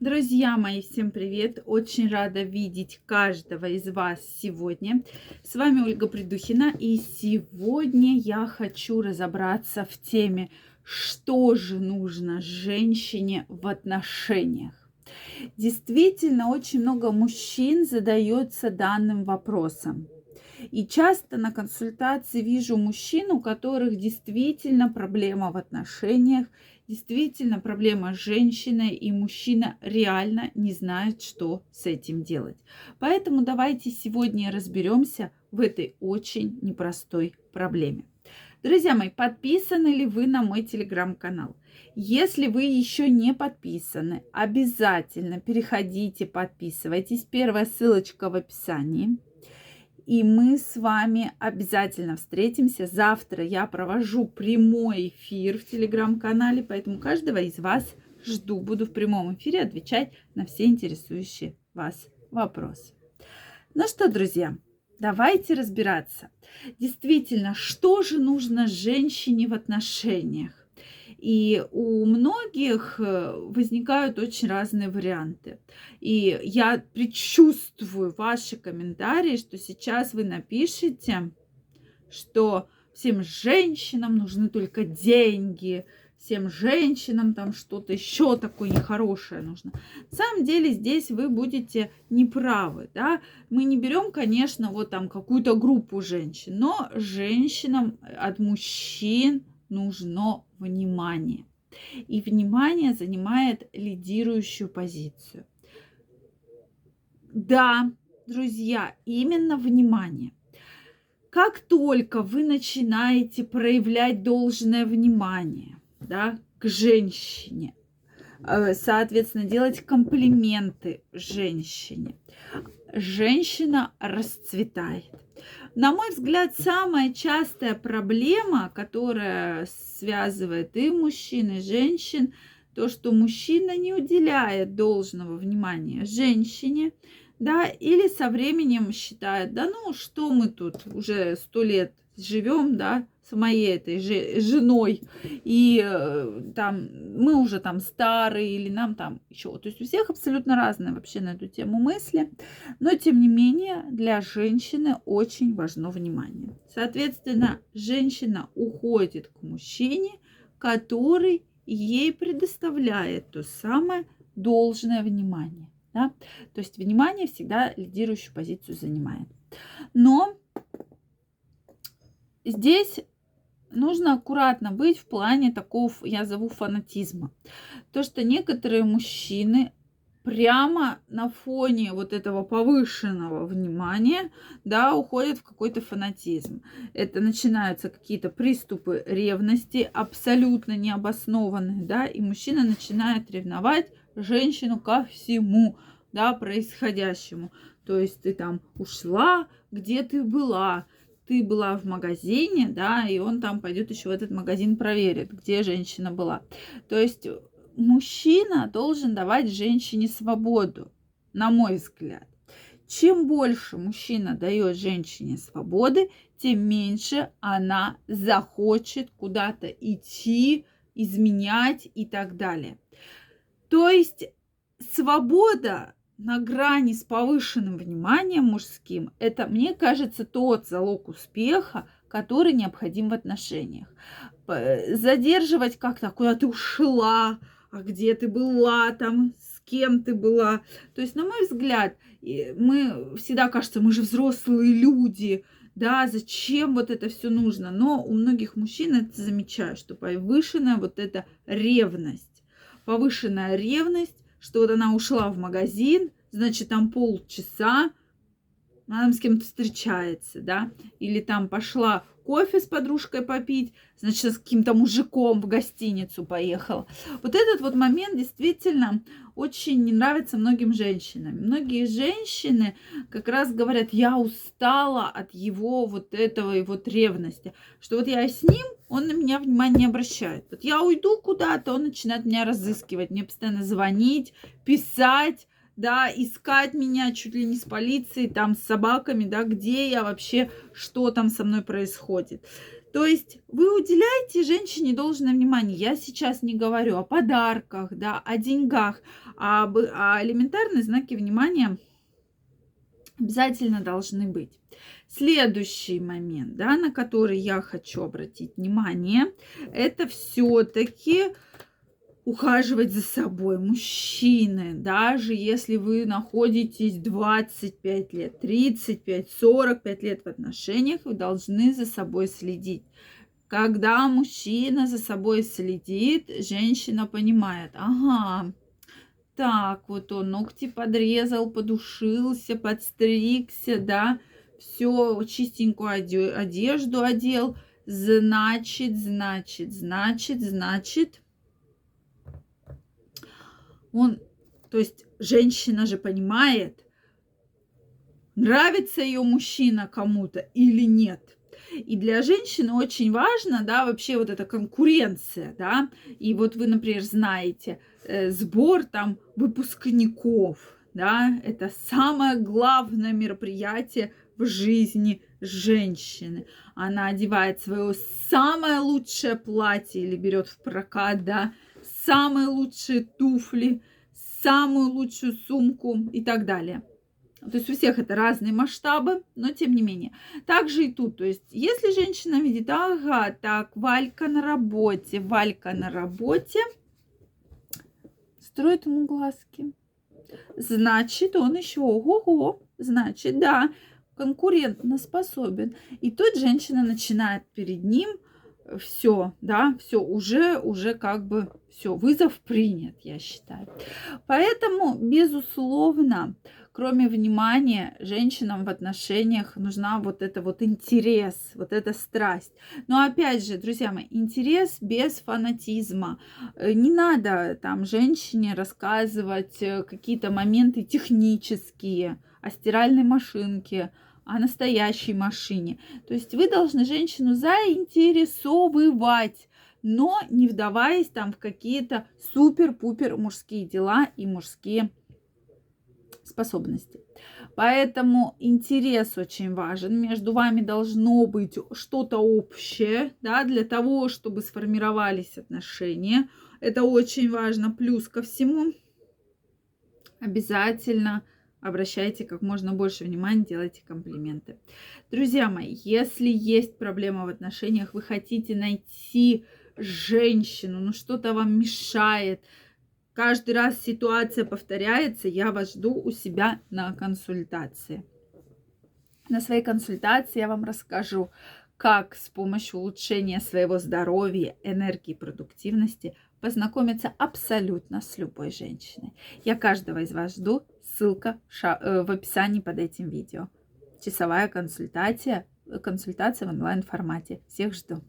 Друзья мои, всем привет! Очень рада видеть каждого из вас сегодня. С вами Ольга Придухина, и сегодня я хочу разобраться в теме, что же нужно женщине в отношениях. Действительно, очень много мужчин задается данным вопросом. И часто на консультации вижу мужчин, у которых действительно проблема в отношениях, действительно проблема с женщиной, и мужчина реально не знает, что с этим делать. Поэтому давайте сегодня разберемся в этой очень непростой проблеме. Друзья мои, подписаны ли вы на мой телеграм-канал? Если вы еще не подписаны, обязательно переходите, подписывайтесь. Первая ссылочка в описании. И мы с вами обязательно встретимся. Завтра я провожу прямой эфир в телеграм-канале, поэтому каждого из вас жду. Буду в прямом эфире отвечать на все интересующие вас вопросы. Ну что, друзья, давайте разбираться. Действительно, что же нужно женщине в отношениях? И у многих э, возникают очень разные варианты. И я предчувствую ваши комментарии, что сейчас вы напишите, что всем женщинам нужны только деньги, всем женщинам там что-то еще такое нехорошее нужно. На самом деле здесь вы будете неправы, да. Мы не берем, конечно, вот там какую-то группу женщин, но женщинам от мужчин нужно внимание. И внимание занимает лидирующую позицию. Да, друзья, именно внимание. Как только вы начинаете проявлять должное внимание да, к женщине, э, соответственно, делать комплименты женщине, женщина расцветает. На мой взгляд, самая частая проблема, которая связывает и мужчин, и женщин, то, что мужчина не уделяет должного внимания женщине, да, или со временем считает, да ну что мы тут уже сто лет живем, да, с моей этой же, женой, и э, там мы уже там старые, или нам там еще. То есть у всех абсолютно разные вообще на эту тему мысли. Но тем не менее, для женщины очень важно внимание. Соответственно, женщина уходит к мужчине, который ей предоставляет то самое должное внимание. Да? То есть внимание всегда лидирующую позицию занимает. Но здесь нужно аккуратно быть в плане такого, я зову фанатизма. То, что некоторые мужчины прямо на фоне вот этого повышенного внимания, да, уходят в какой-то фанатизм. Это начинаются какие-то приступы ревности, абсолютно необоснованные, да, и мужчина начинает ревновать женщину ко всему, да, происходящему. То есть ты там ушла, где ты была, ты была в магазине, да, и он там пойдет еще в этот магазин проверит, где женщина была. То есть мужчина должен давать женщине свободу, на мой взгляд. Чем больше мужчина дает женщине свободы, тем меньше она захочет куда-то идти, изменять и так далее. То есть свобода на грани с повышенным вниманием мужским, это, мне кажется, тот залог успеха, который необходим в отношениях. Задерживать как-то, куда ты ушла, а где ты была там, с кем ты была. То есть, на мой взгляд, мы всегда кажется, мы же взрослые люди, да, зачем вот это все нужно. Но у многих мужчин это замечаю, что повышенная вот эта ревность, повышенная ревность что вот она ушла в магазин, значит, там полчаса, она с кем-то встречается, да, или там пошла кофе с подружкой попить, значит, с каким-то мужиком в гостиницу поехала. Вот этот вот момент действительно очень не нравится многим женщинам. Многие женщины как раз говорят, я устала от его вот этого вот ревности, что вот я с ним, он на меня внимания не обращает. Вот я уйду куда-то, он начинает меня разыскивать, мне постоянно звонить, писать, да, искать меня чуть ли не с полицией, там, с собаками, да, где я вообще, что там со мной происходит. То есть вы уделяете женщине должное внимание. Я сейчас не говорю о подарках, да, о деньгах, а об, о элементарные знаки внимания обязательно должны быть. Следующий момент, да, на который я хочу обратить внимание, это все-таки ухаживать за собой. Мужчины, даже если вы находитесь 25 лет, 35, 45 лет в отношениях, вы должны за собой следить. Когда мужчина за собой следит, женщина понимает, ага, так вот он ногти подрезал, подушился, подстригся, да, все чистенькую одежду одел, значит, значит, значит, значит, он, то есть женщина же понимает, нравится ее мужчина кому-то или нет. И для женщины очень важно, да, вообще вот эта конкуренция, да. И вот вы, например, знаете, э, сбор там выпускников, да, это самое главное мероприятие в жизни женщины. Она одевает свое самое лучшее платье или берет в прокат, да, самые лучшие туфли, самую лучшую сумку и так далее. То есть у всех это разные масштабы, но тем не менее. Также и тут. То есть если женщина видит, ага, так, Валька на работе, Валька на работе, строит ему глазки. Значит, он еще ого-го, значит, да, конкурентно способен. И тут женщина начинает перед ним все, да, все, уже, уже как бы все, вызов принят, я считаю. Поэтому, безусловно, кроме внимания, женщинам в отношениях нужна вот это вот интерес, вот эта страсть. Но опять же, друзья мои, интерес без фанатизма. Э, не надо там женщине рассказывать э, какие-то моменты технические о стиральной машинке, о настоящей машине. То есть вы должны женщину заинтересовывать, но не вдаваясь там в какие-то супер-пупер мужские дела и мужские способности. Поэтому интерес очень важен. Между вами должно быть что-то общее, да, для того, чтобы сформировались отношения. Это очень важно. Плюс ко всему обязательно обращайте как можно больше внимания, делайте комплименты. Друзья мои, если есть проблема в отношениях, вы хотите найти женщину, ну что-то вам мешает, каждый раз ситуация повторяется, я вас жду у себя на консультации. На своей консультации я вам расскажу, как с помощью улучшения своего здоровья, энергии, продуктивности познакомиться абсолютно с любой женщиной. Я каждого из вас жду. Ссылка э, в описании под этим видео. Часовая консультация, консультация в онлайн формате. Всех жду.